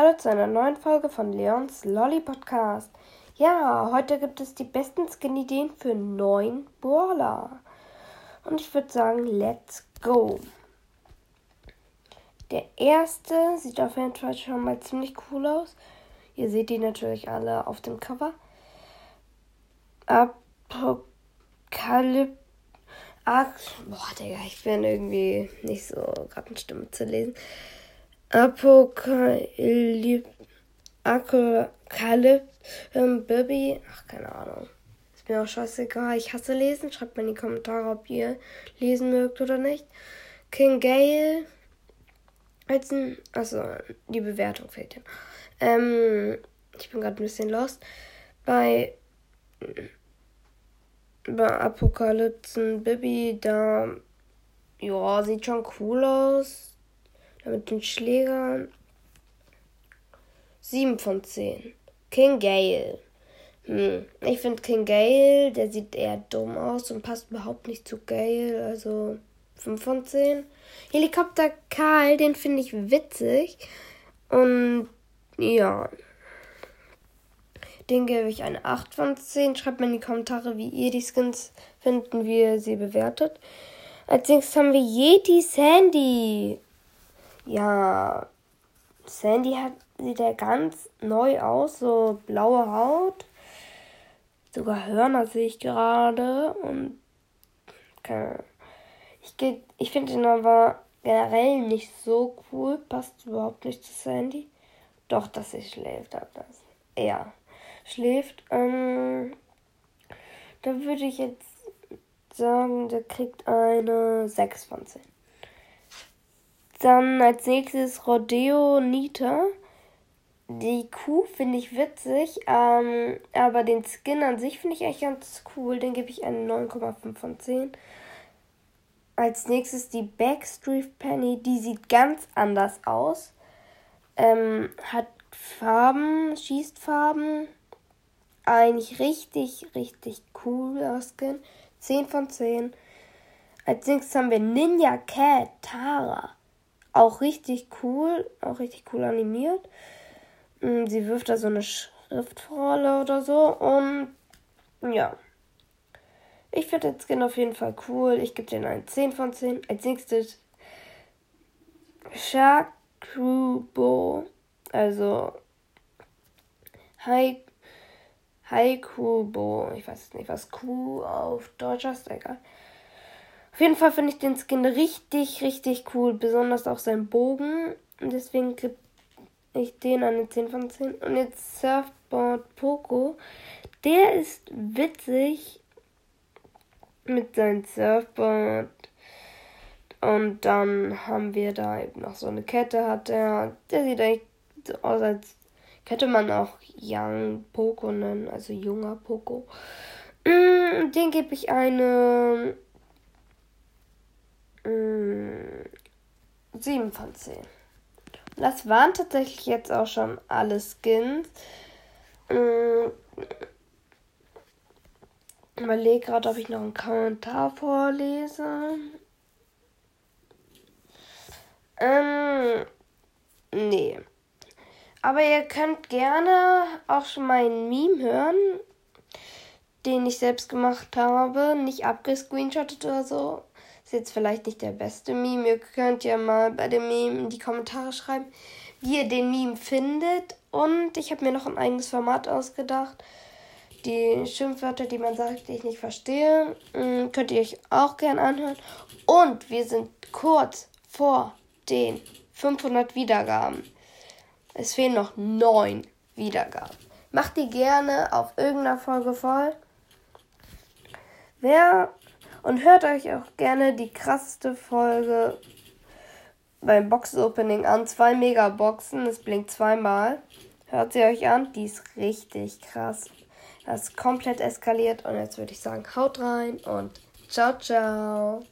Hallo zu einer neuen Folge von Leons Lolly Podcast. Ja, heute gibt es die besten Skin-Ideen für neun Brawler. Und ich würde sagen, let's go. Der erste sieht auf jeden Fall schon mal ziemlich cool aus. Ihr seht die natürlich alle auf dem Cover. Apokalypse. Boah, Digga, ich bin irgendwie nicht so gerade eine Stimme zu lesen. Apokalypse. Apokalypse. Baby. Ach, keine Ahnung. Ist mir auch scheißegal. Ich hasse lesen. Schreibt mal in die Kommentare, ob ihr lesen mögt oder nicht. King Gale. Als ein. Achso, die Bewertung fehlt ja. Ähm, ich bin gerade ein bisschen lost. Bei. Bei Apokalypsen Bibi, da. Ja, sieht schon cool aus. Mit den Schlägern. 7 von 10. King Gale. Hm. Ich finde King Gale, der sieht eher dumm aus und passt überhaupt nicht zu Gale. Also 5 von 10. Helikopter Karl, den finde ich witzig. Und ja. Den gebe ich eine 8 von 10. Schreibt mal in die Kommentare, wie ihr die Skins finden, wie ihr sie bewertet. Als nächstes haben wir Yeti Sandy. Ja, Sandy hat, sieht ja ganz neu aus, so blaue Haut. Sogar Hörner sehe ich gerade. Und ich, ich finde ihn aber generell nicht so cool. Passt überhaupt nicht zu Sandy. Doch, dass sie schläft, hat das. Ja, schläft. Ähm, da würde ich jetzt sagen, der kriegt eine 6 von 10. Dann als nächstes Rodeo Nita. Die Kuh finde ich witzig, ähm, aber den Skin an sich finde ich echt ganz cool. Den gebe ich eine 9,5 von 10. Als nächstes die Backstreet Penny. Die sieht ganz anders aus. Ähm, hat Farben, schießt Farben. Eigentlich richtig, richtig cooler Skin. 10 von 10. Als nächstes haben wir Ninja Cat Tara. Auch richtig cool, auch richtig cool animiert. Mm, sie wirft da so eine Schriftrolle oder so und ja. Ich finde den Skin auf jeden Fall cool. Ich gebe den ein 10 von 10. Als nächstes Shakubo. Also Haikubo. Ich weiß nicht, was Q auf Deutsch ist. Egal. Auf jeden Fall finde ich den Skin richtig, richtig cool. Besonders auch sein Bogen. Und deswegen gebe ich den eine 10 von 10. Und jetzt Surfboard Poco. Der ist witzig mit seinem Surfboard. Und dann haben wir da eben noch so eine Kette hat der. Der sieht echt so aus, als könnte man auch Young Poco nennen, also junger Poco. Mm, den gebe ich eine 7 von 10. Das waren tatsächlich jetzt auch schon alle Skins. Ich überlege gerade, ob ich noch einen Kommentar vorlese. Ähm, nee. Aber ihr könnt gerne auch schon meinen Meme hören, den ich selbst gemacht habe. Nicht abgescreenshottet oder so. Ist jetzt vielleicht nicht der beste Meme. Ihr könnt ja mal bei dem Meme in die Kommentare schreiben, wie ihr den Meme findet. Und ich habe mir noch ein eigenes Format ausgedacht. Die Schimpfwörter, die man sagt, die ich nicht verstehe, mm, könnt ihr euch auch gern anhören. Und wir sind kurz vor den 500 Wiedergaben. Es fehlen noch 9 Wiedergaben. Macht die gerne auf irgendeiner Folge voll. Wer und hört euch auch gerne die krasseste Folge beim Box-Opening an. Zwei Megaboxen, es blinkt zweimal. Hört sie euch an, die ist richtig krass. Das ist komplett eskaliert und jetzt würde ich sagen, haut rein und ciao, ciao.